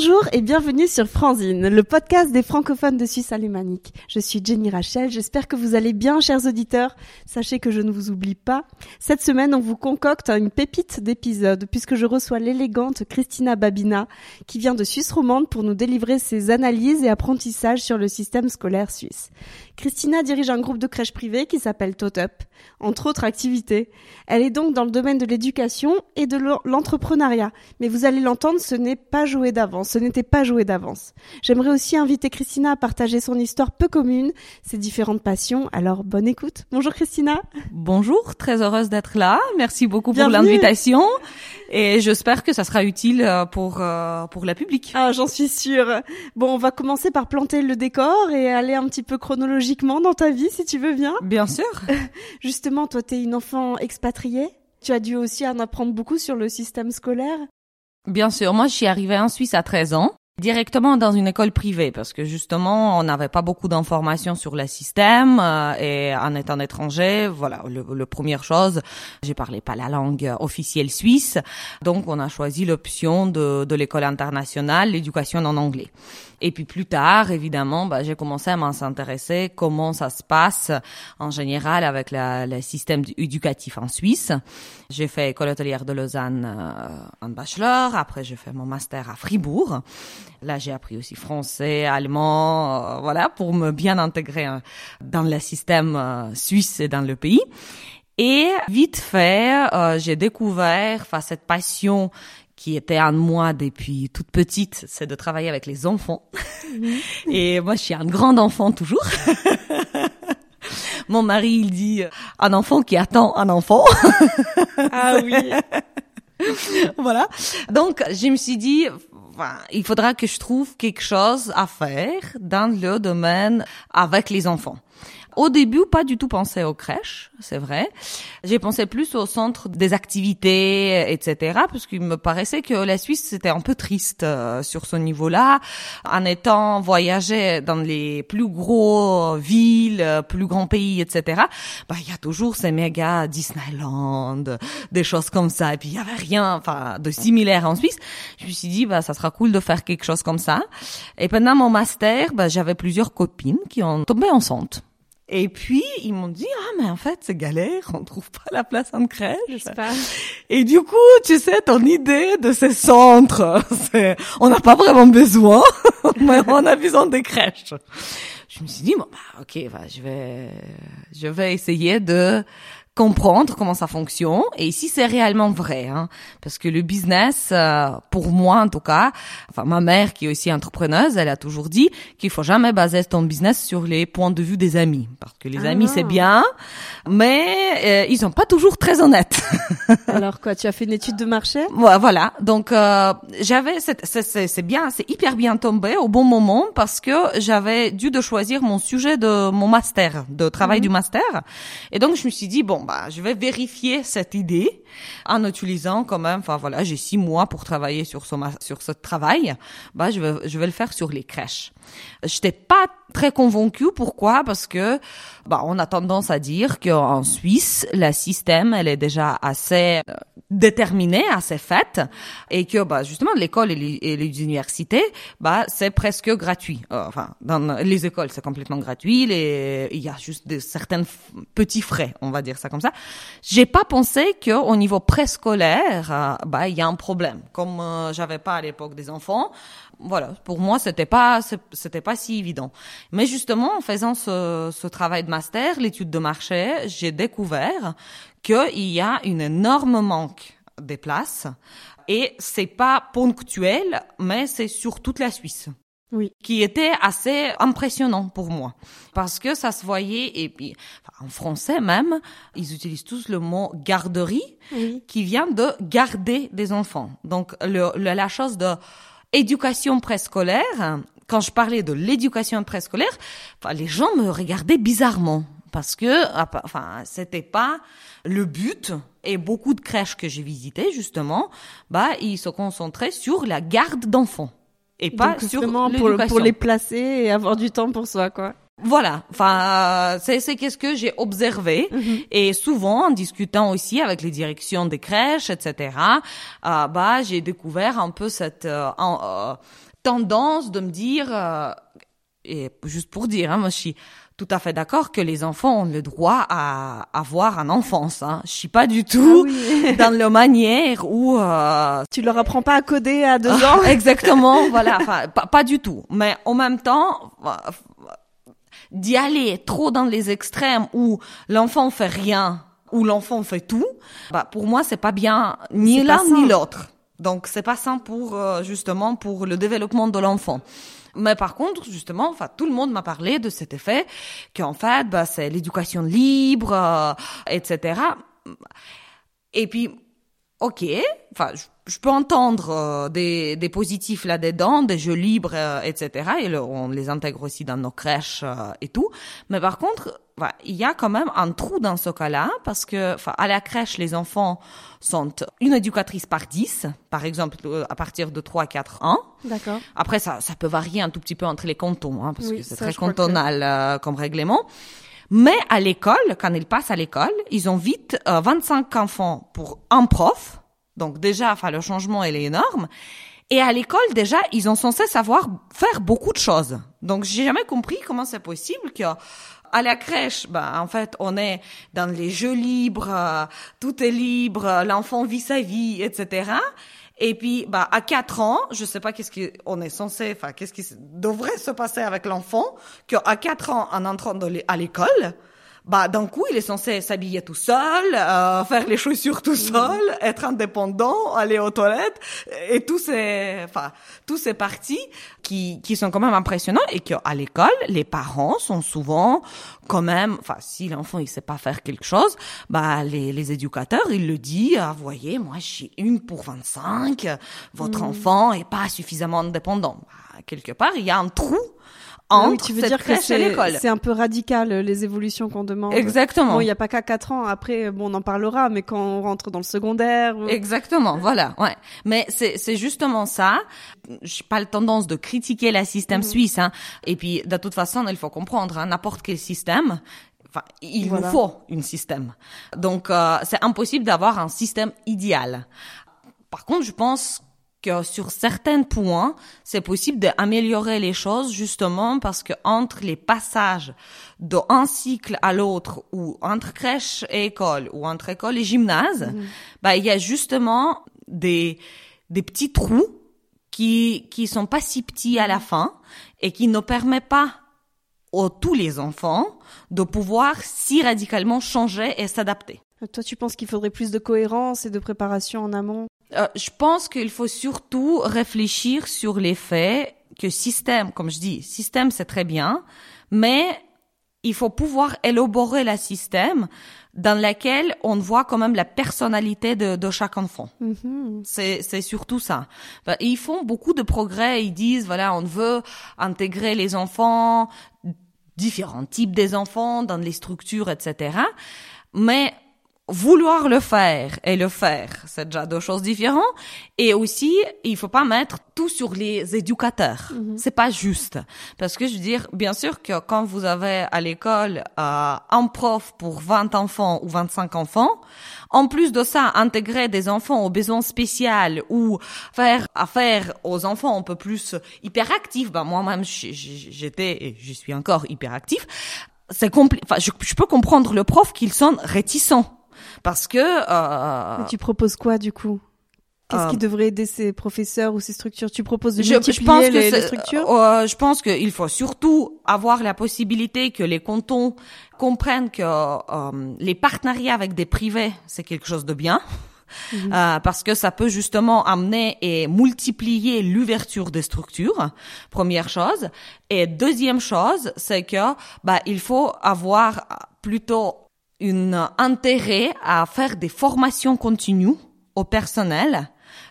Bonjour et bienvenue sur Franzine, le podcast des francophones de Suisse alémanique. Je suis Jenny Rachel, j'espère que vous allez bien chers auditeurs. Sachez que je ne vous oublie pas. Cette semaine, on vous concocte une pépite d'épisode puisque je reçois l'élégante Christina Babina qui vient de Suisse romande pour nous délivrer ses analyses et apprentissages sur le système scolaire suisse. Christina dirige un groupe de crèches privées qui s'appelle Totup, entre autres activités. Elle est donc dans le domaine de l'éducation et de l'entrepreneuriat. Mais vous allez l'entendre, ce n'est pas joué d'avance, ce n'était pas joué d'avance. J'aimerais aussi inviter Christina à partager son histoire peu commune, ses différentes passions. Alors, bonne écoute. Bonjour Christina. Bonjour, très heureuse d'être là. Merci beaucoup pour l'invitation. Et j'espère que ça sera utile euh, pour, euh, pour la public. Ah, j'en suis sûre. Bon, on va commencer par planter le décor et aller un petit peu chronologiquement dans ta vie, si tu veux bien. Bien sûr. Justement, toi, t'es une enfant expatriée. Tu as dû aussi en apprendre beaucoup sur le système scolaire. Bien sûr, moi suis arrivée en Suisse à 13 ans directement dans une école privée parce que justement on n'avait pas beaucoup d'informations sur le système euh, et en étant étranger voilà le, le première chose j'ai parlé pas la langue officielle suisse donc on a choisi l'option de, de l'école internationale l'éducation en anglais. Et puis plus tard évidemment bah, j'ai commencé à m'intéresser comment ça se passe en général avec le système éducatif en Suisse. J'ai fait école hôtelière de Lausanne euh, en bachelor après j'ai fait mon master à Fribourg Là, j'ai appris aussi français, allemand, euh, voilà, pour me bien intégrer euh, dans le système euh, suisse et dans le pays. Et vite fait, j'ai découvert enfin, cette passion qui était en moi depuis toute petite, c'est de travailler avec les enfants. Mhm. Et moi, je suis un grand enfant toujours. Mon mari, il dit un enfant qui attend un enfant. ah oui. voilà. Donc, je me suis dit, il faudra que je trouve quelque chose à faire dans le domaine avec les enfants. Au début, pas du tout pensé aux crèches, c'est vrai. J'ai pensé plus au centre des activités, etc., parce qu'il me paraissait que la Suisse c'était un peu triste euh, sur ce niveau-là. En étant voyagé dans les plus gros villes, plus grands pays, etc., bah il y a toujours ces méga Disneyland, des choses comme ça. Et puis il y avait rien, enfin, de similaire en Suisse. Je me suis dit, bah ça sera cool de faire quelque chose comme ça. Et pendant mon master, bah j'avais plusieurs copines qui ont tombé enceintes. Et puis, ils m'ont dit, ah, mais en fait, c'est galère, on trouve pas la place en crèche. Et du coup, tu sais, ton idée de ces centres, c'est, on n'a pas vraiment besoin, mais on a besoin des crèches. Je me suis dit, bon, bah, ok, bah, je vais, je vais essayer de comprendre comment ça fonctionne et si c'est réellement vrai hein, parce que le business euh, pour moi en tout cas enfin ma mère qui est aussi entrepreneuse elle a toujours dit qu'il faut jamais baser ton business sur les points de vue des amis. Parce que les amis c'est ah. bien mais euh, ils sont pas toujours très honnêtes. Alors quoi tu as fait une étude de marché? Voilà. Donc euh, j'avais c'est bien c'est hyper bien tombé au bon moment parce que j'avais dû de choisir mon sujet de mon master de travail mhm. du master. Et donc je me suis dit bon bah, je vais vérifier cette idée en utilisant quand même, enfin voilà, j'ai six mois pour travailler sur ce, sur ce travail. Bah, je vais, je vais le faire sur les crèches. J'étais pas très convaincue. Pourquoi? Parce que, bah, on a tendance à dire qu'en Suisse, la système, elle est déjà assez euh, déterminée, assez faite, et que, bah, justement, l'école et les, universités, bah, c'est presque gratuit. Euh, enfin, dans les écoles, c'est complètement gratuit. Il y a juste de, certains petits frais, on va dire ça comme ça. J'ai pas pensé qu'au niveau préscolaire, euh, bah, il y a un problème. Comme j'avais pas à l'époque des enfants, voilà, pour moi, c'était pas, c'était pas si évident. Mais justement, en faisant ce, ce travail de master, l'étude de marché, j'ai découvert qu'il y a une énorme manque des places et c'est pas ponctuel, mais c'est sur toute la Suisse. Oui. Qui était assez impressionnant pour moi. Parce que ça se voyait, et puis, en français même, ils utilisent tous le mot garderie, qui vient de garder des enfants. Donc, le, la chose de éducation préscolaire, quand je parlais de l'éducation préscolaire, enfin, les gens me regardaient bizarrement parce que enfin c'était pas le but et beaucoup de crèches que j'ai visitées justement bah ils se concentraient sur la garde d'enfants et pas sur pour, pour les placer et avoir du temps pour soi quoi voilà, enfin c'est c'est qu'est-ce que j'ai observé mhm. et souvent en discutant aussi avec les directions des crèches, etc. Euh, bah j'ai découvert un peu cette euh, euh, tendance de me dire, euh, et juste pour dire, hein, moi je suis tout à fait d'accord que les enfants ont le droit à avoir un enfance. Hein. Je suis pas du tout ah dans la manière où euh... tu leur apprends pas à coder à deux ans. Exactement, voilà. Enfin, pas, pas, du tout. Mais en même temps, d'y aller trop dans les extrêmes où l'enfant fait rien ou l'enfant fait tout, bah pour moi c'est pas bien ni l'un ni l'autre. Donc c'est pas sain pour euh, justement pour le développement de l'enfant. Mais par contre, justement, enfin, tout le monde m'a parlé de cet effet qu'en fait, bah, c'est l'éducation libre, euh, etc. Et puis, ok, enfin, je, peux entendre euh, des, des positifs là-dedans, des jeux libres, euh, etc. Et on les intègre aussi dans nos crèches et tout. Mais par contre, il y a quand même un trou dans ce cas-là parce que, enfin, à la crèche, les enfants sont une éducatrice par 10, par exemple, euh, à partir de 3 à 4 ans. D'accord. Après, ça, ça peut varier un tout petit peu entre les cantons, hein, parce que c'est très cantonal euh, comme règlement. Mais à l'école, quand ils passent à l'école, ils ont vite 25 euh, enfants pour un prof. Donc déjà, enfin, le changement, il est énorme. Et à l'école, déjà, ils ont censé savoir faire beaucoup de choses. Donc, j'ai jamais compris comment c'est possible que à la crèche, bah, en fait, on est dans les jeux libres, euh, tout est libre, l'enfant vit sa vie, etc. Et puis, bah, à quatre ans, je sais pas qu'est-ce qu'on est censé, enfin, qu'est-ce qui devrait se passer avec l'enfant, qu'à quatre ans, en entrant à l'école, bah d'un coup il est censé s'habiller tout seul, euh, faire les chaussures tout seul, être indépendant, aller aux toilettes et tous ces enfin tous ces parties qui qui sont quand même impressionnants et qu'à l'école les parents sont souvent quand même enfin si l'enfant il sait pas faire quelque chose, bah les les éducateurs ils le disent ah, voyez moi j'ai une pour 25, votre mmh. enfant est pas suffisamment indépendant. Bah, quelque part il y a un trou entre oui, tu veux dire que c'est un peu radical les évolutions qu'on demande. Exactement. Bon, il n'y a pas qu'à 4 ans. Après, bon, on en parlera, mais quand on rentre dans le secondaire. Exactement. Voilà. Ouais. Mais c'est c'est justement ça. J'ai pas le tendance de critiquer le système mhm. suisse. Hein. Et puis, de toute façon, il faut comprendre hein, n'importe quel système. Enfin, il nous faut un système. Donc, euh, c'est impossible d'avoir un système idéal. Par contre, je pense que sur certains points, c'est possible d'améliorer les choses justement parce que entre les passages d'un cycle à l'autre ou entre crèche et école ou entre école et gymnase, mhm. bah, il y a justement des, des petits trous qui, qui sont pas si petits à la fin et qui ne permettent pas aux tous les enfants de pouvoir si radicalement changer et s'adapter. Toi, tu penses qu'il faudrait plus de cohérence et de préparation en amont? Euh, je pense qu'il faut surtout réfléchir sur les faits que système, comme je dis, système c'est très bien, mais il faut pouvoir élaborer le système dans lequel on voit quand même la personnalité de, de chaque enfant. Mm-hmm. C'est, c'est surtout ça. Ben, ils font beaucoup de progrès. Ils disent voilà, on veut intégrer les enfants, différents types des enfants dans les structures, etc. Mais vouloir le faire et le faire, c'est déjà deux choses différentes. Et aussi, il faut pas mettre tout sur les éducateurs. Mhm. C'est pas juste. Parce que je veux dire, bien sûr que quand vous avez à l'école euh, un prof pour 20 enfants ou 25 enfants, en plus de ça, intégrer des enfants aux besoins spéciaux ou faire affaire aux enfants un peu plus hyperactifs, ben moi-même j'étais et je suis encore hyperactif, c'est compliqué. Enfin, je, je peux comprendre le prof qu'ils sont réticents parce que... Euh, tu proposes quoi du coup? Qu'est-ce qui euh, devrait aider ces professeurs ou ces structures? Tu proposes de multiplier je pense les, les, structures? euh, Je pense qu'il faut surtout avoir la possibilité que les cantons comprennent que euh, les partenariats avec des privés, c'est quelque chose de bien. Mhm. Euh, parce que ça peut justement amener et multiplier l'ouverture des structures, première chose. Et deuxième chose, c'est que bah il faut avoir plutôt un intérêt à faire des formations continues au personnel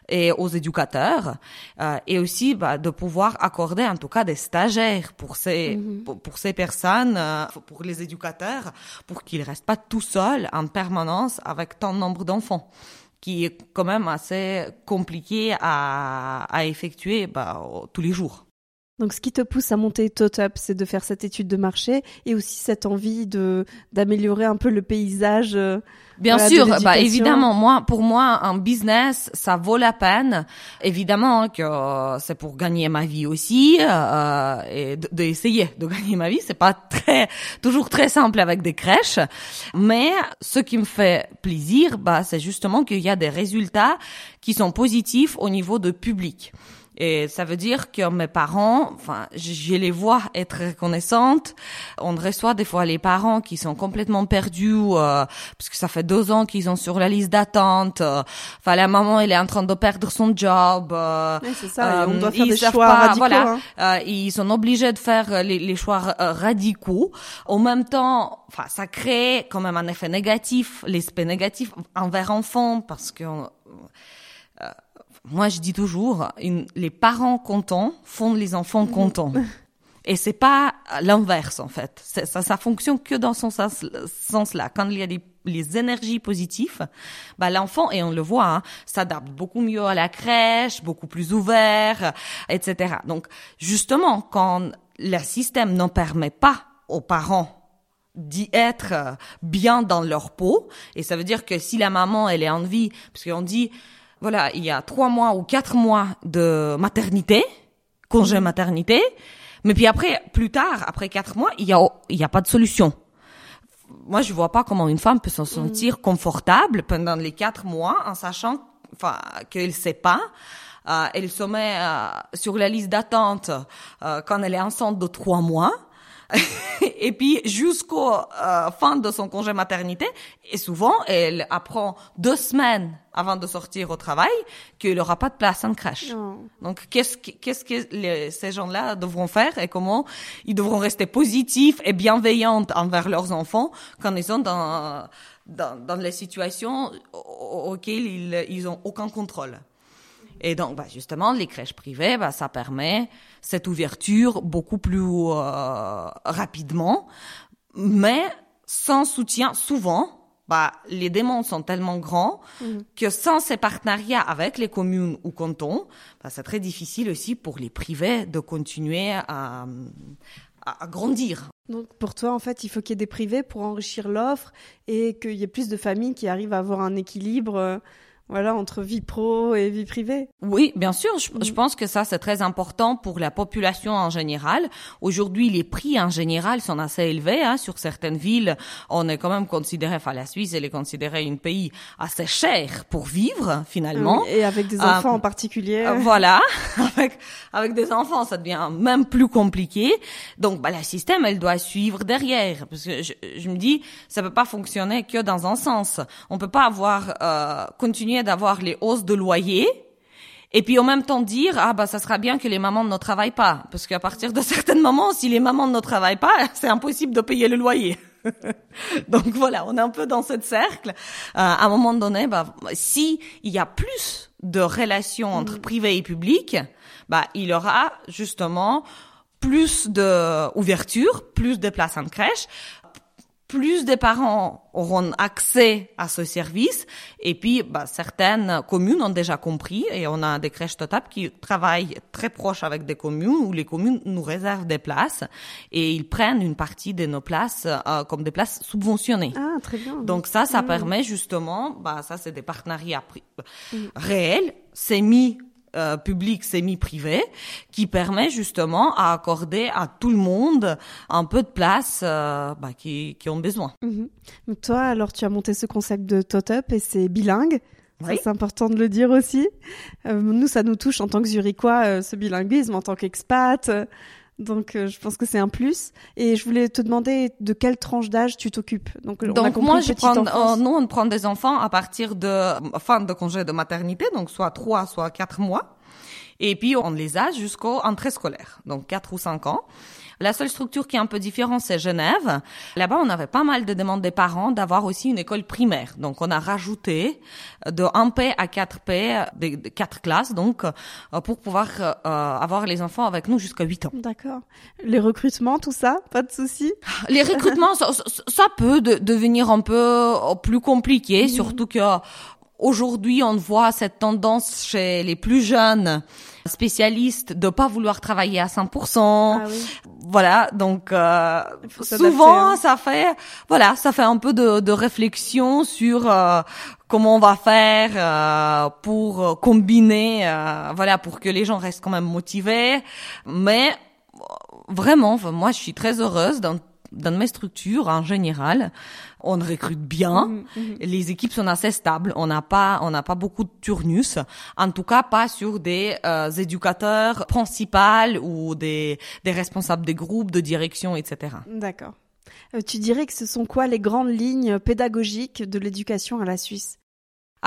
et aux éducateurs euh, et aussi bah, de pouvoir accorder en tout cas des stagiaires pour ces mhm. pour, ces personnes euh, pour les éducateurs pour qu'ils restent pas tout seuls en permanence avec tant de nombre d'enfants qui est quand même assez compliqué à, à effectuer bah, tous les jours. Donc, ce qui te pousse à monter TOTUP, c'est de faire cette étude de marché et aussi cette envie de d'améliorer un peu le paysage. Euh, Bien sûr, bah évidemment, moi, pour moi, un business, ça vaut la peine. Évidemment que euh, c'est pour gagner ma vie aussi euh, et d'essayer de, gagner ma vie. C'est pas très toujours très simple avec des crèches, mais ce qui me fait plaisir, bah, c'est justement qu'il y a des résultats qui sont positifs au niveau de public. Et ça veut dire que mes parents, enfin, je, les vois être reconnaissantes. On reçoit des fois les parents qui sont complètement perdus, euh, parce que ça fait deux ans qu'ils sont sur la liste d'attente. Enfin, la maman, elle est en train de perdre son job. Euh, c'est ça. on doit faire des choix radicaux. Voilà, hein. euh, ils sont obligés de faire les, les choix radicaux. En même temps, enfin, ça crée quand même un effet négatif, l'aspect négatif envers enfants, parce que moi, je dis toujours, les parents contents font les enfants mhm. contents. Et c'est pas l'inverse, en fait. Ça, ça fonctionne que dans son sens-là. Quand il y a des les énergies positives, bah l'enfant et on le voit, hein, s'adapte beaucoup mieux à la crèche, beaucoup plus ouvert, etc. Donc justement, quand le système n'en permet pas aux parents d'y être bien dans leur peau, et ça veut dire que si la maman elle est en vie, parce qu'on dit voilà, il y a trois mois ou quatre mois de maternité, congé mhm. maternité, mais puis après, plus tard, après quatre mois, il y a, il y a pas de solution. Moi, je vois pas comment une femme peut se sentir mhm. confortable pendant les quatre mois en sachant, enfin, qu'elle sait pas. Euh, elle se met euh, sur la liste d'attente euh, quand elle est enceinte de trois mois. et puis jusqu'au euh, fin de son congé maternité, et souvent elle apprend deux semaines avant de sortir au travail qu'il n'aura pas de place en crèche. Donc qu'est-ce que, qu'est-ce que ces gens-là devront faire et comment ils devront rester positifs et bienveillants envers leurs enfants quand ils sont dans dans, dans les situations auxquelles ils ils ont aucun contrôle? Et donc, bah, justement, les crèches privées, bah, ça permet cette ouverture beaucoup plus euh, rapidement, mais sans soutien, souvent, bah, les demandes sont tellement grands mhm. que sans ces partenariats avec les communes ou cantons, bah, c'est très difficile aussi pour les privés de continuer à, à, grandir. Donc pour toi, en fait, il faut qu'il y ait des privés pour enrichir l'offre et qu'il y ait plus de familles qui arrivent à avoir un équilibre euh, voilà, entre vie pro et vie privée. Oui, bien sûr. Je, mm. pense que ça, c'est très important pour la population en général. Aujourd'hui, les prix en général sont assez élevés. Hein. Sur certaines villes, on est quand même considéré, enfin la Suisse, elle est considérée un pays assez cher pour vivre, finalement. et avec des enfants en particulier. Euh, voilà, avec, avec des enfants, ça devient même plus compliqué. Donc, bah, la système, elle doit suivre derrière. Parce que je, je me dis, ça peut pas fonctionner que dans un sens. On peut pas avoir euh, d'avoir les hausses de loyer et puis en même temps dire ah bah ça sera bien que les mamans ne travaillent pas parce qu'à partir de certains moments si les mamans ne travaillent pas c'est impossible de payer le loyer. Donc voilà, on est un peu dans ce cercle. Euh, à un moment donné, bah, si il y a plus de relations entre mm. privé et public, bah il y aura justement plus de ouverture, plus de places en crèche, plus de parents auront accès à ce service. Et puis, bah, certaines communes ont déjà compris et on a des crèches TOTAP qui travaillent très proches avec des communes où les communes nous réservent des places et ils prennent une partie de nos places euh, comme des places subventionnées. Ah, très bien. Donc ça, ça permet justement, bah, ça c'est des partenariats mm. réels, semi euh, public semi-privé qui permet justement à accorder à tout le monde un peu de place euh, bah, qui, qui ont besoin. Mhm. Toi, alors tu as monté ce concept de tot-up et c'est bilingue. C'est important de le dire aussi. Euh, nous, ça nous touche en tant que Zurichois, ce bilinguisme, en tant qu'expat. Donc, euh, je pense que c'est un plus. Et je voulais te demander de quelle tranche d'âge tu t'occupes. Donc, donc moi, je prends, euh, nous, on prend des enfants à partir de fin de congé de maternité, donc soit trois, soit quatre mois. Et puis, on les a jusqu'au entrée scolaire, donc quatre ou cinq ans. La seule structure qui est un peu différente, c'est Genève. Là-bas, on avait pas mal de demandes des parents d'avoir aussi une école primaire. Donc, on a rajouté de 1P à 4P, de 4 classes, donc, euh, pour pouvoir euh, avoir les enfants avec nous jusqu'à 8 ans. D'accord. Les recrutements, tout ça, pas de souci Les recrutements, ça, ça, peut devenir un peu plus compliqué, surtout que aujourd'hui, on voit cette tendance chez les plus jeunes spécialistes de pas vouloir travailler à 100%. Ah oui. Voilà, donc euh, souvent hein. ça fait voilà, ça fait un peu de, de réflexion sur euh, comment on va faire euh, pour combiner euh, voilà pour que les gens restent quand même motivés mais vraiment moi je suis très heureuse dans dans mes structures en général, on recrute bien, mhm, mhm. les équipes sont assez stables, on n'a pas on n'a pas beaucoup de turnus, en tout cas pas sur des euh, éducateurs principaux ou des des responsables des groupes de direction, etc. D'accord. Euh, tu dirais que ce sont quoi les grandes lignes pédagogiques de l'éducation à la Suisse?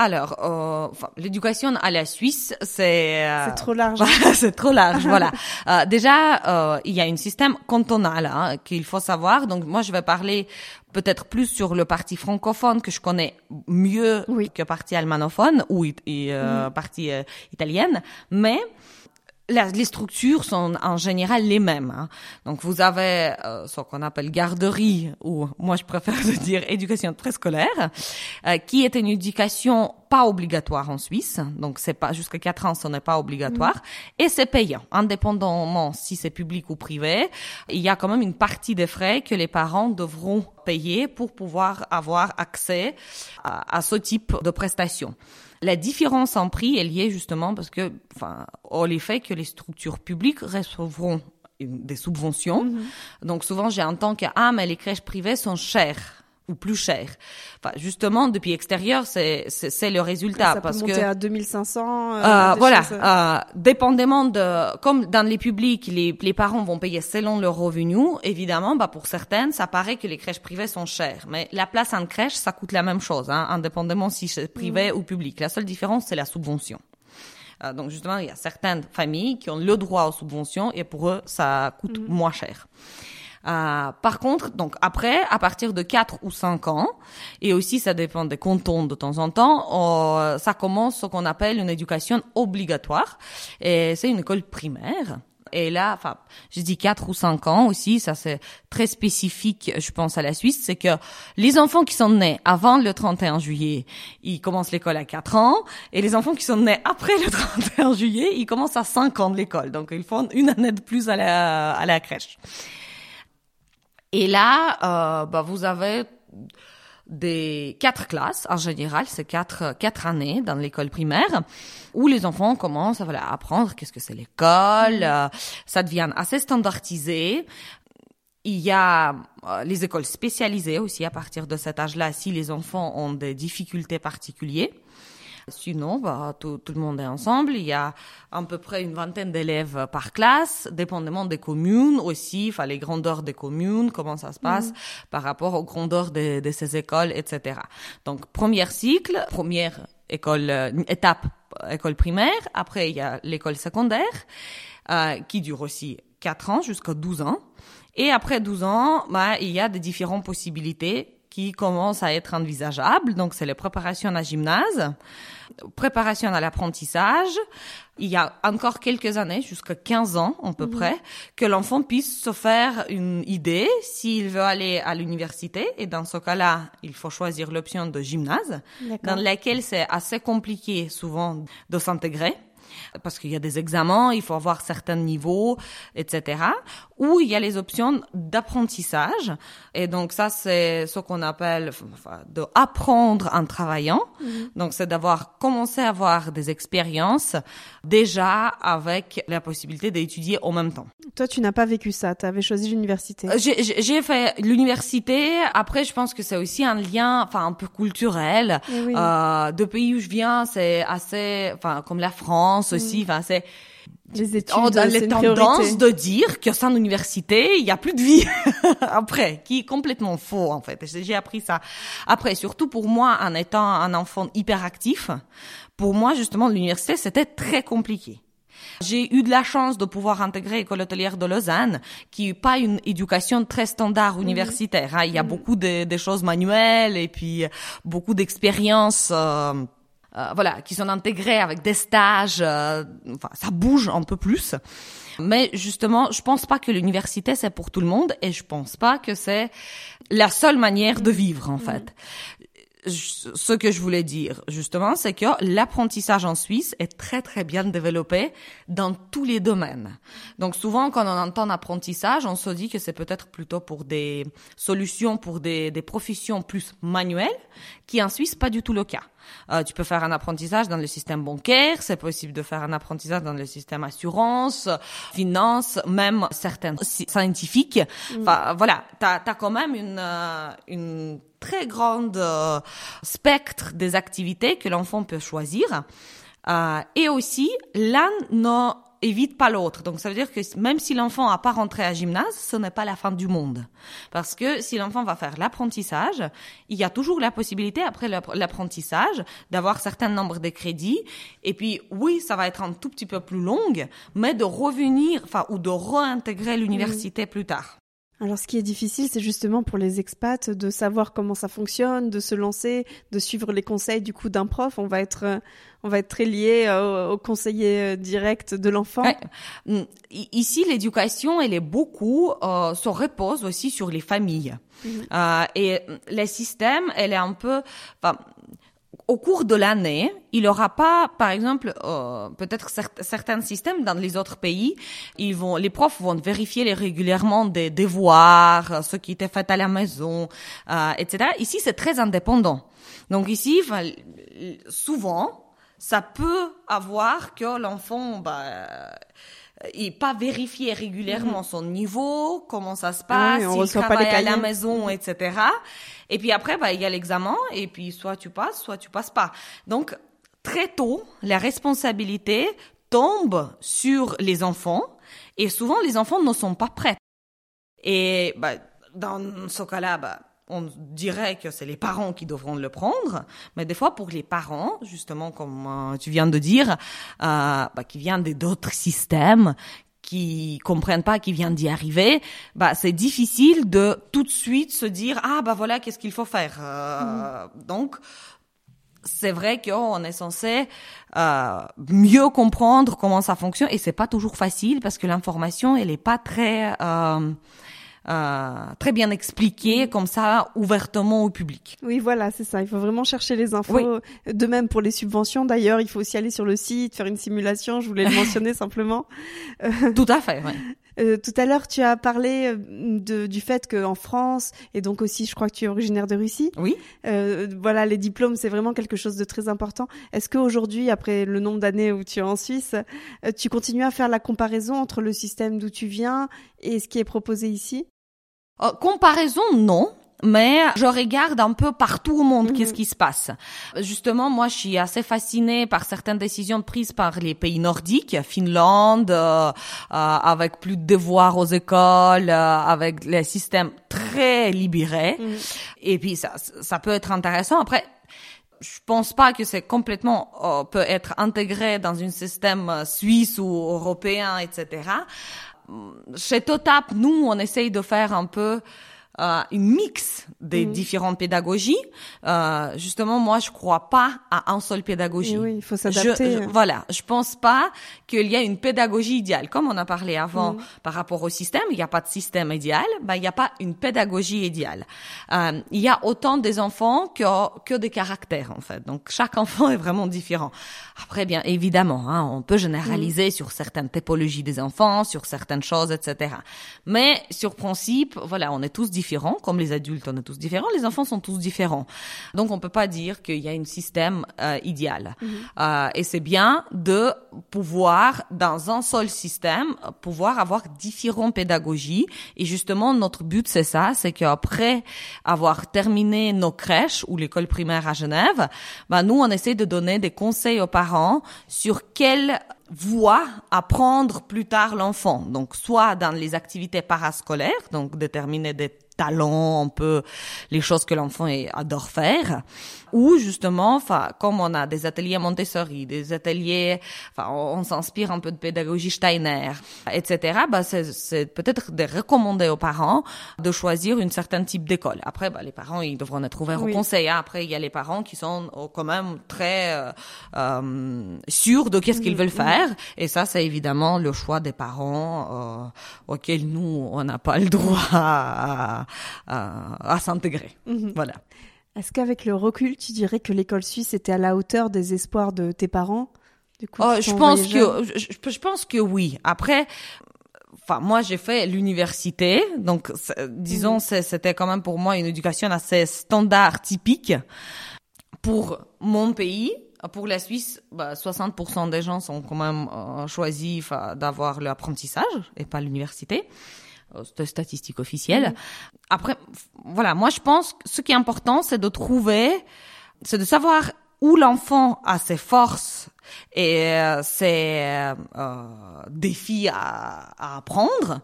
Alors, euh, l'éducation à la Suisse, c'est euh, c'est trop large. c'est trop large, voilà. Euh, déjà, euh, il y a un système cantonal hein, qu'il faut savoir. Donc, moi, je vais parler peut-être plus sur le parti francophone que je connais mieux que partie allemanophone ou euh, partie italienne, mais les structures sont en général les mêmes. Hein. Donc vous avez euh, ce qu'on appelle garderie ou moi je préfère dire éducation préscolaire, euh, qui est une éducation pas obligatoire en Suisse. Donc c'est pas jusqu'à 4 ans, ce n'est pas obligatoire mm. et c'est payant, indépendamment si c'est public ou privé. Il y a quand même une partie des frais que les parents devront payer pour pouvoir avoir accès à, à ce type de prestations. La différence en prix est liée justement parce que, enfin, au fait que les structures publiques recevront des subventions. Mm-hmm. Donc souvent, j'ai entendu que ah mais les crèches privées sont chères ou plus cher. Enfin, justement, depuis extérieur, c'est c'est le résultat ça parce peut monter à 2500. Euh, euh, voilà, euh, dépendamment de comme dans les publics, les les parents vont payer selon leurs revenus. Évidemment, bah pour certaines, ça paraît que les crèches privées sont chères, mais la place en crèche, ça coûte la même chose, hein, indépendamment si c'est privé mm. ou public. La seule différence, c'est la subvention. Euh, donc justement, il y a certaines familles qui ont le droit aux subventions et pour eux, ça coûte mm. moins cher. Euh, par contre, donc après, à partir de 4 ou 5 ans, et aussi ça dépend des cantons de temps en temps, euh, ça commence ce qu'on appelle une éducation obligatoire. Et c'est une école primaire. Et là, enfin, je dis 4 ou 5 ans aussi, ça c'est très spécifique, je pense, à la Suisse, c'est que les enfants qui sont nés avant le 31 juillet, ils commencent l'école à 4 ans, et les enfants qui sont nés après le 31 juillet, ils commencent à 5 ans de l'école. Donc, ils font une année de plus à la, à la crèche. Et là, euh, bah, vous avez des quatre classes en général, c'est quatre quatre années dans l'école primaire où les enfants commencent à voilà, apprendre qu'est-ce que c'est l'école, mmh. euh, ça devient assez standardisé. Il y a euh, les écoles spécialisées aussi à partir de cet âge-là si les enfants ont des difficultés particulières. Sinon, bah, tout, tout, le monde est ensemble. Il y a à peu près une vingtaine d'élèves par classe, dépendamment des communes aussi, enfin les grandeurs des communes, comment ça se passe mhm. par rapport aux grandeurs de, de, ces écoles, etc. Donc, premier cycle, première école, euh, étape école primaire. Après, il y a l'école secondaire euh, qui dure aussi 4 ans jusqu'à 12 ans. Et après 12 ans, bah, il y a des différentes possibilités qui commencent à être envisageables. Donc, c'est la préparation à gymnase, préparation à l'apprentissage. Il y a encore quelques années, jusqu'à 15 ans à peu mhm. près, que l'enfant puisse se faire une idée s'il veut aller à l'université. Et dans ce cas-là, il faut choisir l'option de gymnase, dans laquelle c'est assez compliqué souvent de s'intégrer parce qu'il y a des examens, il faut avoir certains niveaux, etc. Ou il y a les options d'apprentissage. Et donc ça, c'est ce qu'on appelle enfin, de apprendre en travaillant. Mhm. Donc c'est d'avoir commencé à avoir des expériences déjà avec la possibilité d'étudier en même temps. Toi, tu n'as pas vécu ça. Tu avais choisi l'université. Euh, j'ai fait l'université. Après, je pense que c'est aussi un lien, enfin un peu culturel. Eh euh, de pays où je viens, c'est assez, enfin comme la France aussi. Enfin, c'est les études, les tendances de dire que sans université, il y a plus de vie après, qui est complètement faux en fait. J'ai appris ça après, surtout pour moi, en étant un enfant hyperactif, pour moi justement l'université c'était très compliqué. J'ai eu de la chance de pouvoir intégrer l'école hôtelière de Lausanne, qui n'est pas une éducation très standard mhm. universitaire. Hein. Il y a mhm. beaucoup de, de, choses manuelles et puis beaucoup d'expériences. Euh, euh, voilà, qui sont intégrés avec des stages, euh, enfin, ça bouge un peu plus. Mais justement, je pense pas que l'université c'est pour tout le monde et je pense pas que c'est la seule manière de vivre en fait. ce que je voulais dire, justement, c'est que l'apprentissage en Suisse est très, très bien développé dans tous les domaines. Donc, souvent, quand on entend apprentissage, on se dit que c'est peut-être plutôt pour des solutions, pour des, des professions plus manuelles, qui en Suisse, pas du tout le cas. Euh, tu peux faire un apprentissage dans le système bancaire, c'est possible de faire un apprentissage dans le système assurance, finance, même certains scientifiques. Mm. Enfin, voilà, tu as, quand même une, euh, une très grande euh, spectre des activités que l'enfant peut choisir. Euh, et aussi, l'un n'évite pas l'autre. Donc ça veut dire que même si l'enfant n'a pas rentré à gymnase, ce n'est pas la fin du monde. Parce que si l'enfant va faire l'apprentissage, il y a toujours la possibilité après l'apprentissage d'avoir certain nombre de crédits. Et puis oui, ça va être un tout petit peu plus long, mais de revenir, enfin, ou de réintégrer l'université plus tard. Alors ce qui est difficile, c'est justement pour les expats de savoir comment ça fonctionne, de se lancer, de suivre les conseils du coup d'un prof. On va être, on va être très lié euh, au, conseiller euh, direct de l'enfant. Mm. Ici, l'éducation, elle est beaucoup, euh, se repose aussi sur les familles. Mhm. Euh, et le système, elle est un peu, enfin, au cours de l'année, il aura pas, par exemple, euh, peut-être certains systèmes dans les autres pays, ils vont, les profs vont vérifier régulièrement des devoirs, euh, ce qui était fait à la maison, euh, etc. Ici, c'est très indépendant. Donc ici, souvent, ça peut avoir que l'enfant, bah, et pas vérifier régulièrement mhm. son niveau, comment ça se passe, s'il travaille à la maison, etc. Et puis après, bah, il y a l'examen, et puis soit tu passes, soit tu passes pas. Donc, très tôt, la responsabilité tombe sur les enfants, et souvent, les enfants ne sont pas prêts. Et bah, dans ce cas-là, bah, on dirait que c'est les parents qui devront le prendre, mais des fois pour les parents, justement comme euh, tu viens de dire, euh, bah, qui viennent d'autres systèmes, qui comprennent pas, qui viennent d'y arriver, bah c'est difficile de tout de suite se dire ah bah voilà qu'est-ce qu'il faut faire? Euh, mm. Donc c'est vrai qu'on est censé euh, mieux comprendre comment ça fonctionne et c'est pas toujours facile parce que l'information elle est pas très euh, euh, très bien expliqué comme ça ouvertement au public. Oui, voilà, c'est ça. Il faut vraiment chercher les infos. De même pour les subventions, d'ailleurs, il faut aussi aller sur le site, faire une simulation. Je voulais le mentionner simplement. Tout à fait. Ouais. Euh, tout à l'heure, tu as parlé euh, de, du fait qu'en France, et donc aussi, je crois que tu es originaire de Russie. Oui. Euh, voilà, les diplômes, c'est vraiment quelque chose de très important. Est-ce qu'aujourd'hui, après le nombre d'années où tu es en Suisse, euh, tu continues à faire la comparaison entre le système d'où tu viens et ce qui est proposé ici? Euh, comparaison, non mais je regarde un peu partout au monde qu'est-ce mhm. qui se passe. Justement, moi, je suis assez fascinée par certaines décisions prises par les pays nordiques, Finlande, euh, euh, avec plus de devoirs aux écoles, avec les systèmes très libérés. Mhm. Et puis, ça, ça peut être intéressant. Après, je pense pas que c'est complètement peut être intégré dans un système suisse ou européen, etc chez Totap, nous, on essaye de faire un peu euh, une mix des mhm. différentes pédagogies. Euh, justement, moi, je crois pas à un seul pédagogie. oui, il faut s'adapter. Voilà, je pense pas qu'il y a une pédagogie idéale. Comme on a parlé avant mhm. par rapport au système, il n'y a pas de système idéal, ben, il n'y a pas une pédagogie idéale. Euh, il y a autant des enfants que, que des caractères, en fait. Donc, chaque enfant est vraiment différent. Après, bien évidemment, hein, on peut généraliser mhm. sur certaines typologies des enfants, sur certaines choses, etc. Mais sur principe, voilà, on est tous différents comme les adultes, on est tous différents, les enfants sont tous différents. Donc on peut pas dire qu'il y a un système euh, idéal. Mhm. Euh, et c'est bien de pouvoir, dans un seul système, pouvoir avoir différentes pédagogies. Et justement, notre but, c'est ça, c'est qu'après avoir terminé nos crèches ou l'école primaire à Genève, bah, nous, on essaie de donner des conseils aux parents sur quelle voie apprendre plus tard l'enfant. Donc, soit dans les activités parascolaires, donc déterminer des talents, un peu les choses que l'enfant adore faire, ou justement, enfin, comme on a des ateliers Montessori, des ateliers, enfin, on, s'inspire un peu de pédagogie Steiner, etc. Bah, c'est peut-être de recommander aux parents de choisir une certaine type d'école. Après, bah, les parents, ils devront être ouverts au conseil. Hein. Après, il y a les parents qui sont oh, quand même très euh, euh sûrs de qu'est-ce qu'ils veulent faire, et ça, c'est évidemment le choix des parents euh, auxquels nous, on n'a pas le droit à, à, à s'intégrer. Mhm. Voilà. Est-ce qu'avec le recul, tu dirais que l'école suisse était à la hauteur des espoirs de tes parents? Du coup, oh, je pense que je, je, pense que oui. Après, enfin moi j'ai fait l'université, donc disons mhm. c'était quand même pour moi une éducation assez standard, typique pour mon pays. Pour la Suisse, bah, 60% des gens sont quand même euh, choisis d'avoir l'apprentissage et pas l'université. Euh, c'est statistique officielle. Mhm. Après, voilà, moi je pense que ce qui est important, c'est de trouver, c'est de savoir où l'enfant a ses forces et euh, ses euh, défis à, à, apprendre.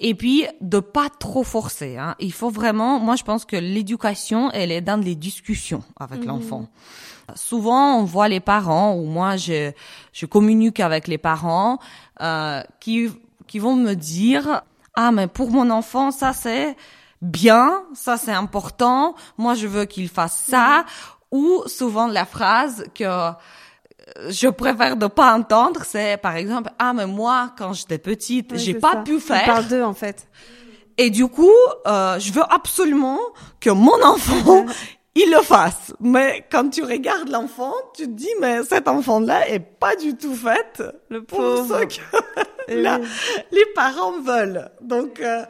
Et puis de pas trop forcer. Hein. Il faut vraiment. Moi, je pense que l'éducation, elle est dans les discussions avec mhm. l'enfant. Souvent, on voit les parents, ou moi, je, je communique avec les parents euh, qui qui vont me dire ah mais pour mon enfant ça c'est bien, ça c'est important, moi je veux qu'il fasse ça, ou souvent la phrase que je préfère ne pas entendre, c'est par exemple ah mais moi quand j'étais petite j'ai pas pu faire. parle d'eux en fait. Et du coup, euh, je veux absolument que mon enfant il le fasse. Mais quand tu regardes l'enfant, tu te dis mais cet enfant-là est pas du tout fait le pour ce que les parents veulent. Donc euh,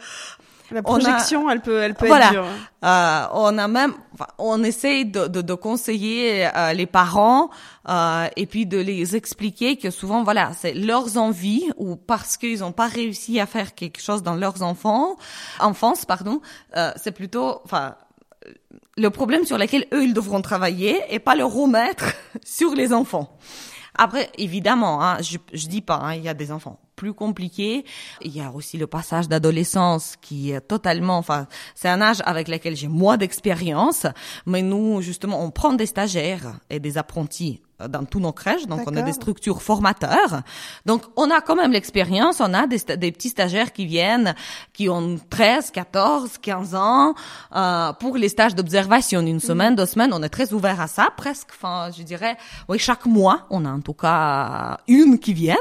la projection, elle peut, elle peut être dure. Euh, on a même, on essaye de, de, de conseiller euh, les parents euh, et puis de les expliquer que souvent, voilà, c'est leurs envies ou parce qu'ils n'ont pas réussi à faire quelque chose dans leurs enfants, enfance, pardon, euh, c'est plutôt, enfin, le problème sur lequel eux ils devront travailler et pas le remettre sur les enfants. Après, évidemment, hein, je, je dis pas, hein, il y a des enfants plus compliqué. Il y a aussi le passage d'adolescence qui est totalement, enfin, c'est un âge avec lequel j'ai moins d'expérience, mais nous, justement, on prend des stagiaires et des apprentis dans tous nos crèches, donc on a des structures formateurs. Donc on a quand même l'expérience, on a des, des, petits stagiaires qui viennent, qui ont 13, 14, 15 ans, euh, pour les stages d'observation, une mhm. semaine, deux semaines, on est très ouvert à ça, presque, enfin je dirais, oui, chaque mois, on a en tout cas une qui viennent.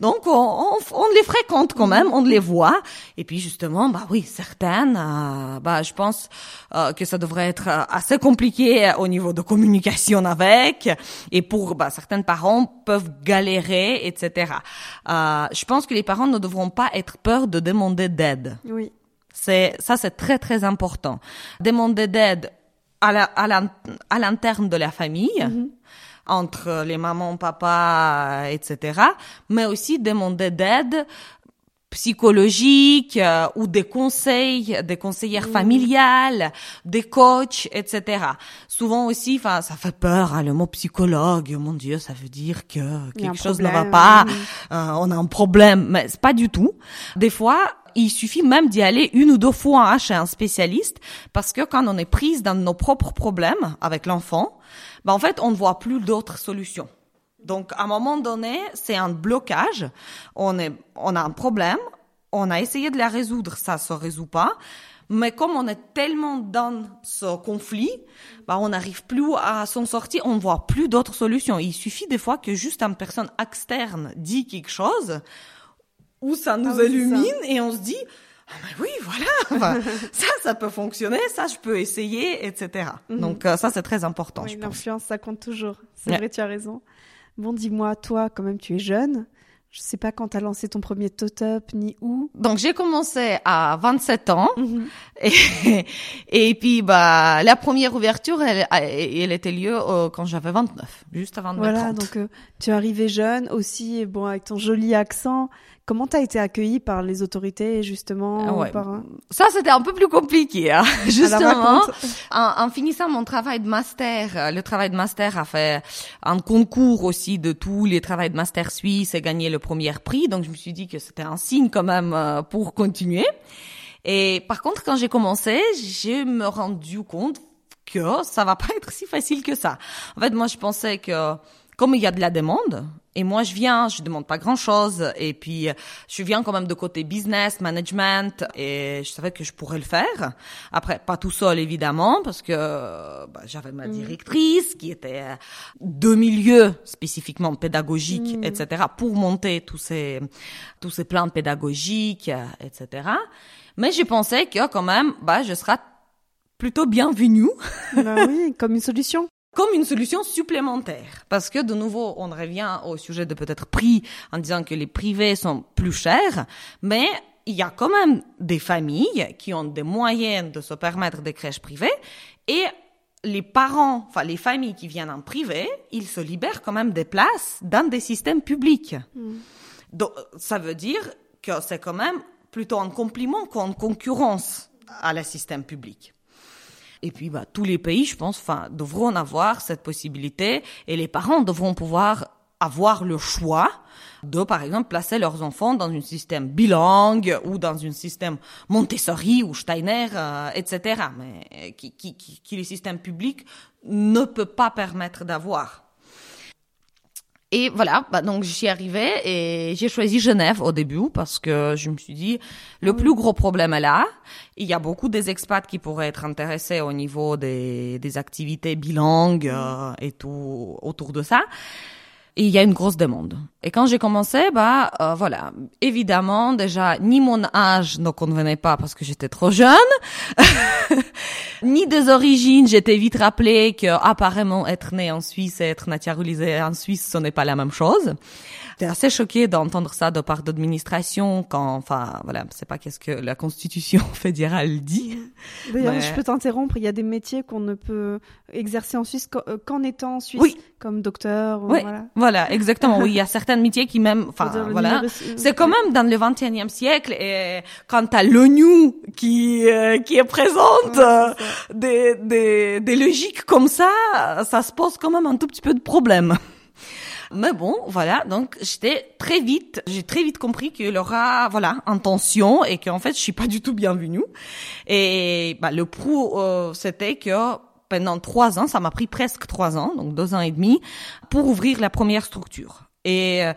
Donc on, on, on les fréquente quand même, on les voit. Et puis justement, bah oui, certaines, euh, bah je pense euh, que ça devrait être assez compliqué au niveau de communication avec et pour bah, certains parents peuvent galérer, etc. Euh, je pense que les parents ne devront pas être peur de demander d'aide. Oui. C'est ça, c'est très très important. Demander d'aide à la, à l'interne de la famille. Mm-hmm. entre les mamans, papa, etc. Mais aussi demander d'aide psychologiques euh, ou des conseils, des conseillères familiales, des coachs, etc. Souvent aussi, enfin, ça fait peur, hein, le mot psychologue. Mon Dieu, ça veut dire que quelque chose ne va pas, euh, on a un problème, mais c'est pas du tout. Des fois, il suffit même d'y aller une ou deux fois hein, chez un spécialiste parce que quand on est prise dans nos propres problèmes avec l'enfant, ben en fait, on ne voit plus d'autres solutions. Donc, à un moment donné, c'est un blocage. On est, on a un problème. On a essayé de la résoudre, ça se résout pas. Mais comme on est tellement dans ce conflit, bah, on n'arrive plus à s'en sortir. On ne voit plus d'autres solutions. Il suffit des fois que juste une personne externe dit quelque chose où ça nous ah illumine et on se dit, ah mais oui, voilà, ça, ça peut fonctionner, ça, je peux essayer, etc. Mhm. Donc euh, ça, c'est très important. Oui, l'influence, ça compte toujours. C'est vrai, tu as raison. Bon, dis-moi, toi, quand même, tu es jeune. Je sais pas quand tu as lancé ton premier tot-up ni où. Donc j'ai commencé à 27 ans mhm. et, et puis bah la première ouverture elle, elle était lieu euh, quand j'avais 29, juste avant de Voilà, donc euh, tu es arrivé jeune aussi bon avec ton joli accent Comment t'as été accueilli par les autorités justement ouais. Ça c'était un peu plus compliqué, hein. justement. En, en, finissant mon travail de master, euh, le travail de master a fait un concours aussi de tous les travaux de master suisses et gagné le premier prix, donc je me suis dit que c'était un signe quand même euh, pour continuer. Et par contre, quand j'ai commencé, j'ai me rendu compte que ça va pas être si facile que ça. En fait, moi je pensais que comme il y a de la demande, et moi je viens, je demande pas grand chose, et puis je viens quand même de côté business, management, et je savais que je pourrais le faire. Après, pas tout seul évidemment, parce que bah, j'avais ma mm. directrice qui était de milieu spécifiquement pédagogique, mm. etc., pour monter tous ces tous ces plans pédagogiques, etc. Mais je pensais que quand même, bah, je serais plutôt bienvenue. Bah oui, comme une solution comme une solution supplémentaire. Parce que de nouveau, on revient au sujet de peut-être prix en disant que les privés sont plus chers, mais il y a quand même des familles qui ont des moyens de se permettre des crèches privées et les parents, enfin les familles qui viennent en privé, ils se libèrent quand même des places dans des systèmes publics. Hmm. Donc ça veut dire que c'est quand même plutôt un compliment qu'une concurrence à le système public. Et puis, bah, tous les pays, je pense, enfin, devront avoir cette possibilité et les parents devront pouvoir avoir le choix de, par exemple, placer leurs enfants dans un système bilingue ou dans un système Montessori ou Steiner, euh, etc., mais qui, qui, qui, qui le système public ne peut pas permettre d'avoir. Et voilà, bah donc j'y suis arrivée et j'ai choisi Genève au début parce que je me suis dit le plus gros problème est là. Il y a beaucoup des expats qui pourraient être intéressés au niveau des, des activités bilingues euh, et tout autour de ça il y a une grosse demande. Et quand j'ai commencé, bah euh, voilà, évidemment déjà ni mon âge ne convenait pas parce que j'étais trop jeune, ni des origines. J'étais vite rappelé que apparemment être né en Suisse et être naturalisé en Suisse, ce n'est pas la même chose. J'étais assez choquée d'entendre ça de part d'administration quand, enfin, voilà, c'est pas qu'est-ce que la Constitution fédérale dit. D'ailleurs, je peux t'interrompre. Il y a des métiers qu'on ne peut exercer en Suisse euh, qu'en étant en Suisse, oui. comme docteur. Oui, voilà. voilà, exactement. oui, il y a certains métiers qui même, enfin, voilà, c'est quand même dans le 21e siècle et quand t'as l'ONU qui euh, qui est présente, des, des des logiques comme ça, ça se pose quand même un tout petit peu de problème. Mais bon, voilà, donc j'étais très vite, j'ai très vite compris qu'il aura, voilà, intention et qu'en fait, je suis pas du tout bienvenue. Et bah, le pro, euh, c'était que pendant trois ans, ça m'a pris presque trois ans, donc deux ans et demi, pour ouvrir la première structure. Et euh,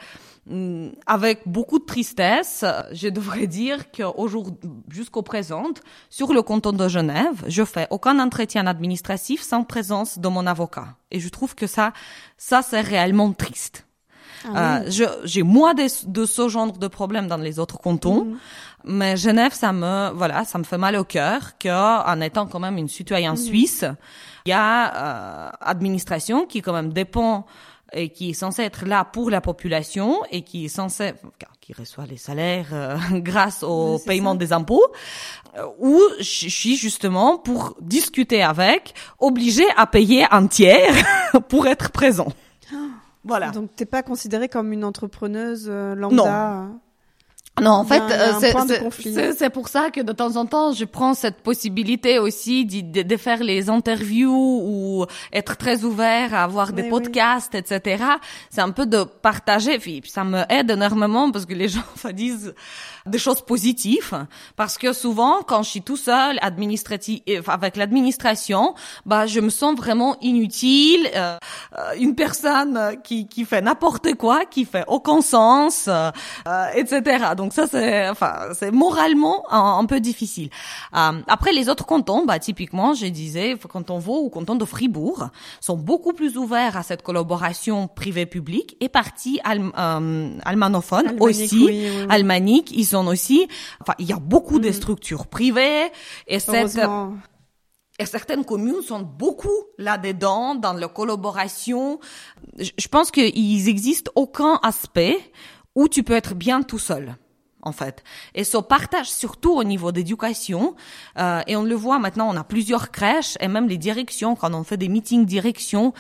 avec beaucoup de tristesse, je devrais dire qu'aujourd'hui, jusqu'au présent, sur le canton de Genève, je fais aucun entretien administratif sans présence de mon avocat. Et je trouve que ça, ça c'est réellement triste. Ah euh, j'ai moins de, de, ce genre de problèmes dans les autres cantons, mm-hmm. mais Genève, ça me, voilà, ça me fait mal au cœur qu'en étant quand même une citoyenne mm-hmm. suisse, il y a euh, administration qui quand même dépend et qui est censé être là pour la population et qui est censé qui reçoit les salaires euh, grâce au paiement des impôts euh, où je suis justement pour discuter avec obligé à payer un tiers pour être présent. Ah. Voilà. Donc t'es pas considérée comme une entrepreneuse euh, lambda. Non. Non, en fait, euh, c'est pour ça que de temps en temps, je prends cette possibilité aussi de, de faire les interviews ou être très ouvert à avoir des podcasts, etc. C'est un peu de partager. Puis ça me aide énormément parce que les gens disent des choses positives parce que souvent quand je suis tout seul administratif euh, avec l'administration bah je me sens vraiment inutile euh, euh, une personne qui qui fait n'importe quoi qui fait aucun sens euh, etc donc ça c'est enfin c'est moralement un, peu difficile. Après les autres cantons bah typiquement je disais canton Vaud ou canton de Fribourg sont beaucoup plus ouverts à cette collaboration privée publique et partie almanophone aussi. oui, almanique ils sont aussi, enfin, il y a beaucoup de mm-hmm. structures privées et cette, et certaines communes sont beaucoup là-dedans, dans la collaboration. Je pense qu'il existe aucun aspect où tu peux être bien tout seul en fait. Et ce partage surtout au niveau d'éducation, euh, et on le voit maintenant, on a plusieurs crèches, et même les directions, quand on fait des meetings direction,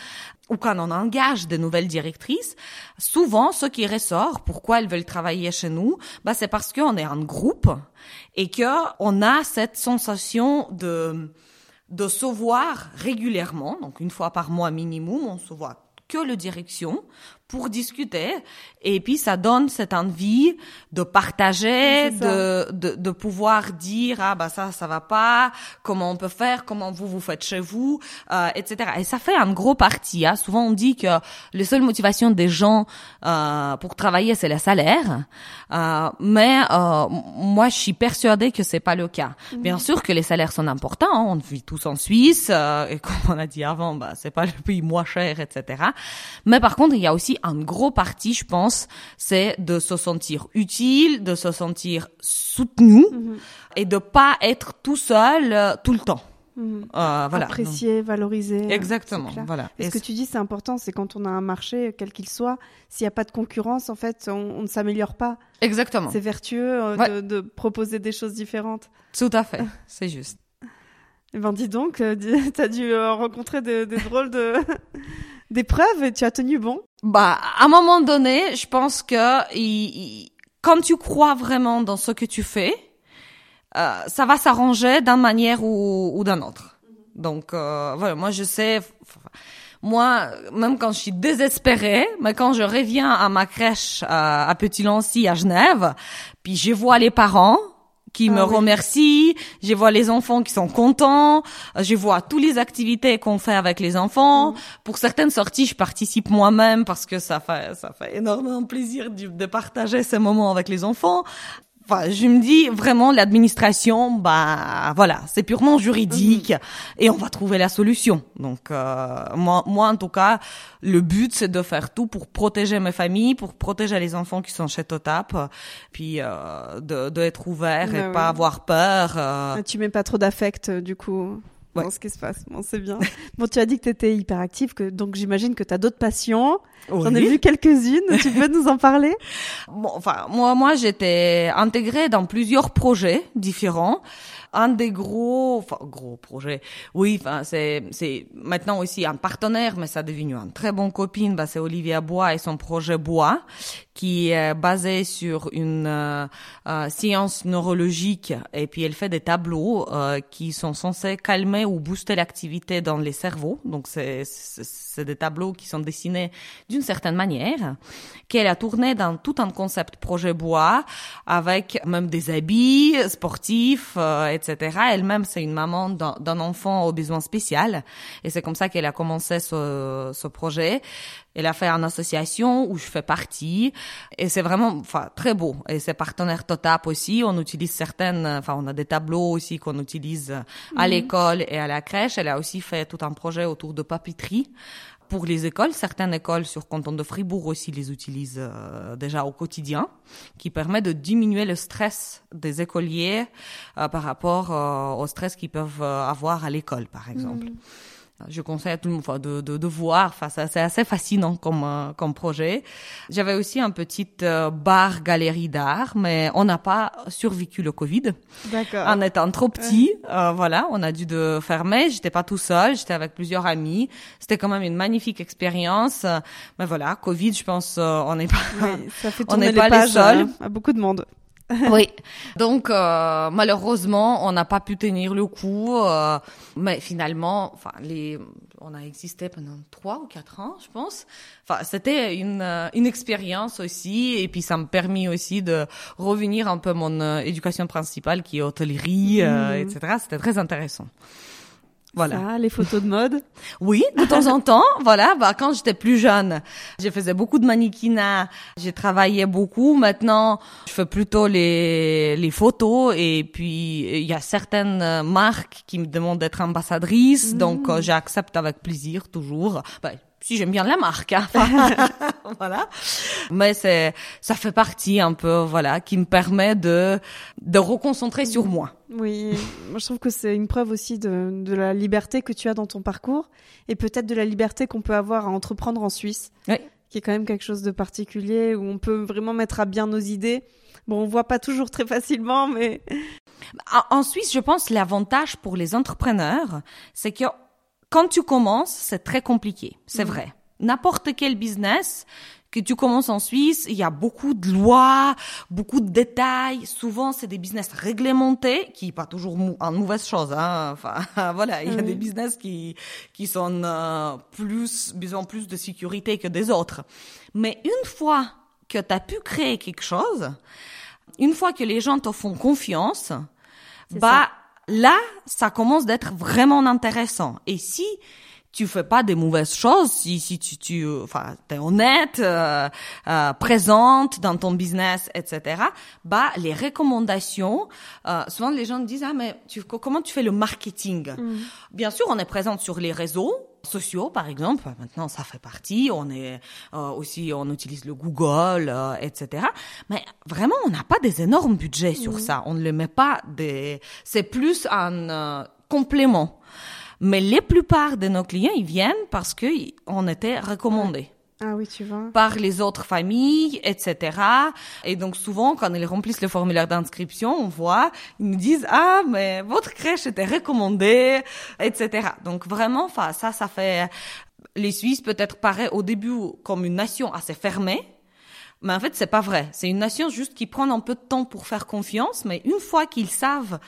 ou quand on engage de nouvelles directrices, souvent ce qui ressort, pourquoi elles veulent travailler chez nous, bah c'est parce qu'on est un groupe et que on a cette sensation de de se voir régulièrement, donc une fois par mois minimum, on se voit que le direction pour discuter et puis ça donne cette envie de partager de, de, de pouvoir dire ah bah ça ça va pas comment on peut faire comment vous vous faites chez vous euh, etc et ça fait un gros parti hein. souvent on dit que les seules motivations des gens euh, pour travailler c'est le salaire euh, mais euh, moi je suis persuadée que c'est pas le cas mhm. bien sûr que les salaires sont importants hein. on vit tous en Suisse euh, et comme on a dit avant bah c'est pas le pays moins cher etc mais par contre il y a aussi un gros parti, je pense, c'est de se sentir utile, de se sentir soutenu mhm. et de pas être tout seul euh, tout le temps. Mhm. Euh, voilà. Apprécier, valoriser. Exactement. Voilà. Et ce que tu dis, c'est important, c'est quand on a un marché, quel qu'il soit, s'il n'y a pas de concurrence, en fait, on, on ne s'améliore pas. Exactement. C'est vertueux euh, de, de, proposer des choses différentes. Tout à fait, c'est juste. Eh ben dis donc, euh, tu as dû euh, rencontrer des, des drôles de d'épreuves et tu as tenu bon? Bah, à un moment donné, je pense que il, il, quand tu crois vraiment dans ce que tu fais, euh, ça va s'arranger d'une manière ou, ou d'une autre. Donc euh, voilà, moi je sais, moi même quand je suis désespérée, mais quand je reviens à ma crèche à, à Petit Lancy à Genève, puis je vois les parents qui ah, me oui. remercient, je vois les enfants qui sont contents, je vois toutes les activités qu'on fait avec les enfants. Mmh. Pour certaines sorties, je participe moi-même parce que ça fait ça fait énormément plaisir de, de partager ces moments avec les enfants. Enfin, je me dis vraiment l'administration, bah voilà, c'est purement juridique mmh. et on va trouver la solution. Donc euh, moi, moi en tout cas, le but c'est de faire tout pour protéger mes familles, pour protéger les enfants qui sont chez Totap, puis euh, de, de être ouvert bah, et pas avoir peur. Euh... Tu mets pas trop d'affect du coup ouais. dans ce qui se passe. Bon, c'est bien. bon, tu as dit que tu étais hyperactive, que, donc j'imagine que tu as d'autres passions. Oui. J'en ai vu quelques-unes. tu peux nous en parler? Bon, Enfin, moi, moi, j'étais intégrée dans plusieurs projets différents un des gros, enfin gros projets. Oui, enfin c'est c'est maintenant aussi un partenaire, mais ça est devenu une très bonne copine. Bah, c'est Olivia Bois et son projet Bois, qui est basé sur une euh, euh, science neurologique et puis elle fait des tableaux euh, qui sont censés calmer ou booster l'activité dans les cerveaux. Donc c'est c'est des tableaux qui sont dessinés d'une certaine manière qu'elle a tourné dans tout un concept projet bois avec même des habits sportifs euh, etc. Elle-même c'est une maman d'un enfant au besoin spécial et c'est comme ça qu'elle a commencé ce, ce projet. Elle a fait une association où je fais partie et c'est vraiment enfin très beau et c'est partenaire Totap aussi on utilise certaines enfin on a des tableaux aussi qu'on utilise à -hmm. l'école et à la crèche elle a aussi fait tout un projet autour de papeterie pour les écoles, certaines écoles sur canton de Fribourg aussi les utilisent euh, déjà au quotidien, qui permet de diminuer le stress des écoliers euh, par rapport euh, au stress qu'ils peuvent avoir à l'école, par exemple. Mmh. Je conseille à tout le monde enfin, de, de, de voir. Enfin, c'est assez fascinant comme, euh, comme projet. J'avais aussi un petit euh, bar galerie d'art, mais on n'a pas survécu le Covid. D'accord. En étant trop petit, euh, voilà, on a dû de fermer. J'étais pas tout seul, j'étais avec plusieurs amis. C'était quand même une magnifique expérience. Mais voilà, Covid, je pense, euh, on n'est pas, oui, on n'est pas les seuls. À beaucoup de monde. oui. Donc euh, malheureusement, on n'a pas pu tenir le coup, euh, mais finalement, enfin les, on a existé pendant trois ou quatre ans, je pense. Enfin, c'était une euh, une expérience aussi, et puis ça m'a permis aussi de revenir un peu à mon euh, éducation principale qui est hôtellerie, mmh. etc. C'était très intéressant. Voilà. Ça, les photos de mode. oui, de temps en temps. Voilà. Bah, quand j'étais plus jeune, je faisais beaucoup de mannequinat. J'ai travaillé beaucoup. Maintenant, je fais plutôt les, les photos. Et puis, il y a certaines marques qui me demandent d'être ambassadrice. Mmh. Donc, euh, j'accepte avec plaisir, toujours. Bah, si j'aime bien la marque, hein. voilà. Mais c'est, ça fait partie un peu, voilà, qui me permet de de reconcentrer sur moi. Oui, moi je trouve que c'est une preuve aussi de, de la liberté que tu as dans ton parcours et peut-être de la liberté qu'on peut avoir à entreprendre en Suisse, oui. qui est quand même quelque chose de particulier où on peut vraiment mettre à bien nos idées. Bon, on voit pas toujours très facilement, mais en Suisse, je pense l'avantage pour les entrepreneurs, c'est que quand tu commences, c'est très compliqué, c'est mmh. vrai. N'importe quel business que tu commences en Suisse, il y a beaucoup de lois, beaucoup de détails. Souvent, c'est des business réglementés, qui pas toujours en mauvaise chose. Hein. Enfin, voilà, il y a mmh. des business qui qui sont euh, plus, besoin plus de sécurité que des autres. Mais une fois que tu as pu créer quelque chose, une fois que les gens te font confiance, bah ça là, ça commence d'être vraiment intéressant. Et si tu fais pas des mauvaises choses, si, si tu, tu enfin, t'es honnête, euh, euh, présente dans ton business, etc. Bah, les recommandations, euh, souvent les gens disent ah mais tu, comment tu fais le marketing? Mm. Bien sûr, on est présente sur les réseaux, sociaux, par exemple. Maintenant, ça fait partie. On est euh, aussi, on utilise le Google, euh, etc. Mais vraiment, on n'a pas des énormes budgets sur mmh. ça. On ne le met pas des. C'est plus un euh, complément. Mais les plupart de nos clients, ils viennent parce que on était recommandés. Ah oui, tu vois. Par les autres familles, etc. Et donc souvent, quand ils remplissent le formulaire d'inscription, on voit, ils nous disent ah mais votre crèche était recommandée, etc. Donc vraiment, enfin ça, ça fait les Suisses peut-être paraît au début comme une nation assez fermée. Mais en fait, c'est pas vrai. C'est une nation juste qui prend un peu de temps pour faire confiance, mais une fois qu'ils savent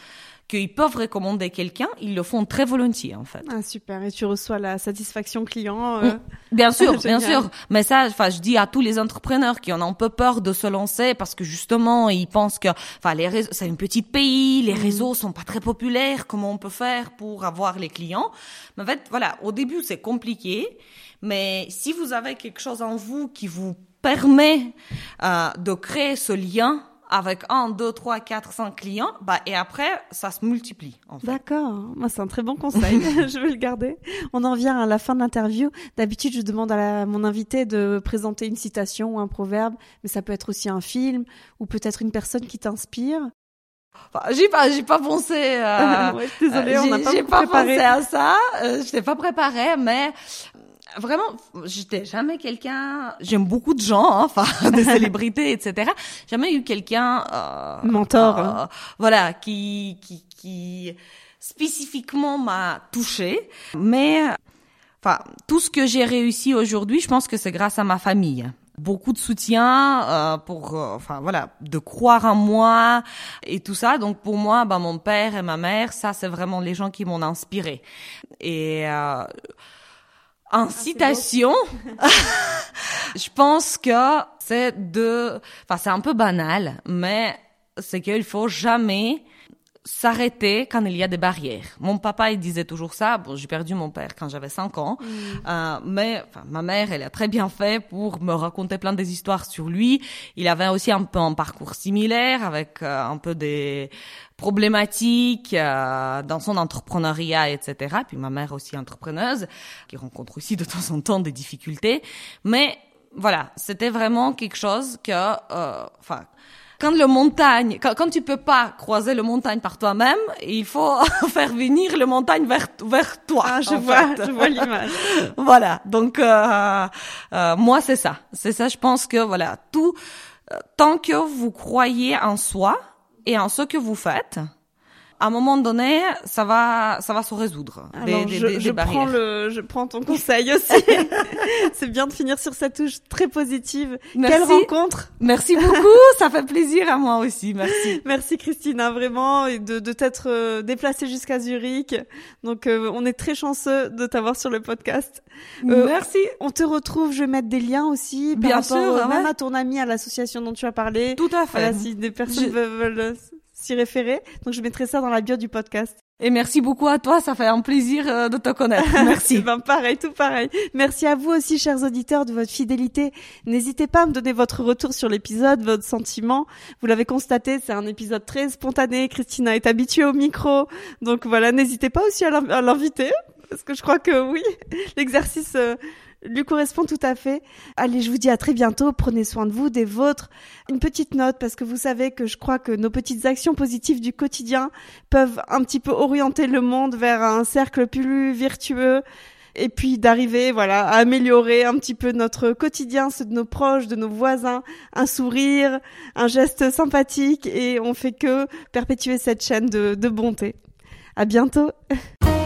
qu'ils peuvent recommander quelqu'un, ils le font très volontiers en fait. Ah super, et tu reçois la satisfaction client. Euh... Bien sûr, bien sûr. Mais ça, enfin, je dis à tous les entrepreneurs qui en ont un peu peur de se lancer parce que justement, ils pensent que, enfin, les réseaux, c'est un petit pays, les mm. réseaux sont pas très populaires. Comment on peut faire pour avoir les clients? Mais en fait, voilà, au début c'est compliqué, mais si vous avez quelque chose en vous qui vous permet euh, de créer ce lien avec un, deux, trois, quatre, cinq clients, bah, et après, ça se multiplie, en fait. D'accord. Moi, c'est un très bon conseil. je vais le garder. On en vient à la fin de l'interview. D'habitude, je demande à, mon invité de présenter une citation ou un proverbe, mais ça peut être aussi un film ou peut-être une personne qui t'inspire. Enfin, j'ai pas, j'ai pas pensé. Euh, ouais, désolée, on n'a pas, pas pensé à ça. Euh, je t'ai pas préparé, mais vraiment, j'étais jamais quelqu'un. J'aime beaucoup de gens, hein, enfin des célébrités, etc. Jamais eu quelqu'un euh, mentor, euh, hein. voilà, qui qui qui spécifiquement m'a touché. Mais enfin, tout ce que j'ai réussi aujourd'hui, je pense que c'est grâce à ma famille beaucoup de soutien euh, pour euh, enfin voilà de croire en moi et tout ça donc pour moi bah mon père et ma mère ça c'est vraiment les gens qui m'ont inspiré et euh, en ah, citation, je pense que c'est de, enfin c'est un peu banal, mais c'est qu'il faut jamais s'arrêter quand il y a des barrières. Mon papa, il disait toujours ça. Bon, j'ai perdu mon père quand j'avais 5 ans, mm. euh, mais enfin, ma mère, elle a très bien fait pour me raconter plein des histoires sur lui. Il avait aussi un peu un parcours similaire avec euh, un peu des problématiques euh, dans son entrepreneuriat, etc. Puis ma mère aussi entrepreneuse, qui rencontre aussi de temps en temps des difficultés. Mais voilà, c'était vraiment quelque chose que, euh, enfin quand le montagne, quand, quand tu peux pas croiser le montagne par toi-même, il faut faire venir le montagne vers vers toi. Ah, je vois, je vois l'image. voilà. Donc euh, euh, moi c'est ça, c'est ça. Je pense que voilà tout euh, tant que vous croyez en soi et en ce que vous faites, à un moment donné, ça va, ça va se résoudre. Alors, des, je, des, je prends le, je prends ton conseil aussi. c'est bien de finir sur cette touche très positive. Merci. Quelle rencontre Merci beaucoup, ça fait plaisir à moi aussi. Merci. Merci Christina, vraiment, et de, de t'être euh, déplacée jusqu'à Zurich. Donc, euh, on est très chanceux de t'avoir sur le podcast. Euh, Merci. On te retrouve, je vais mettre des liens aussi. Bien sûr, rapport, ouais. même à ton ami, à l'association dont tu as parlé. Tout à fait. Voilà, si des personnes Je- veulent s'y référer. Donc, je mettrai ça dans la bio du podcast. Et merci beaucoup à toi, ça fait un plaisir euh, de te connaître. Merci. Ben pareil, tout pareil. Merci à vous aussi, chers auditeurs, de votre fidélité. N'hésitez pas à me donner votre retour sur l'épisode, votre sentiment. Vous l'avez constaté, c'est un épisode très spontané. Christina est habituée au micro, donc voilà. N'hésitez pas aussi à l'inviter, parce que je crois que oui, l'exercice euh, lui correspond tout à fait. Allez, je vous dis à très bientôt. Prenez soin de vous, des vôtres. Une petite note parce que vous savez que je crois que nos petites actions positives du quotidien peuvent un petit peu orienter le monde vers un cercle plus vertueux et puis d'arriver voilà à améliorer un petit peu notre quotidien, ceux de nos proches, de nos voisins, un sourire, un geste sympathique et on fait que perpétuer cette chaîne de, de bonté. À bientôt.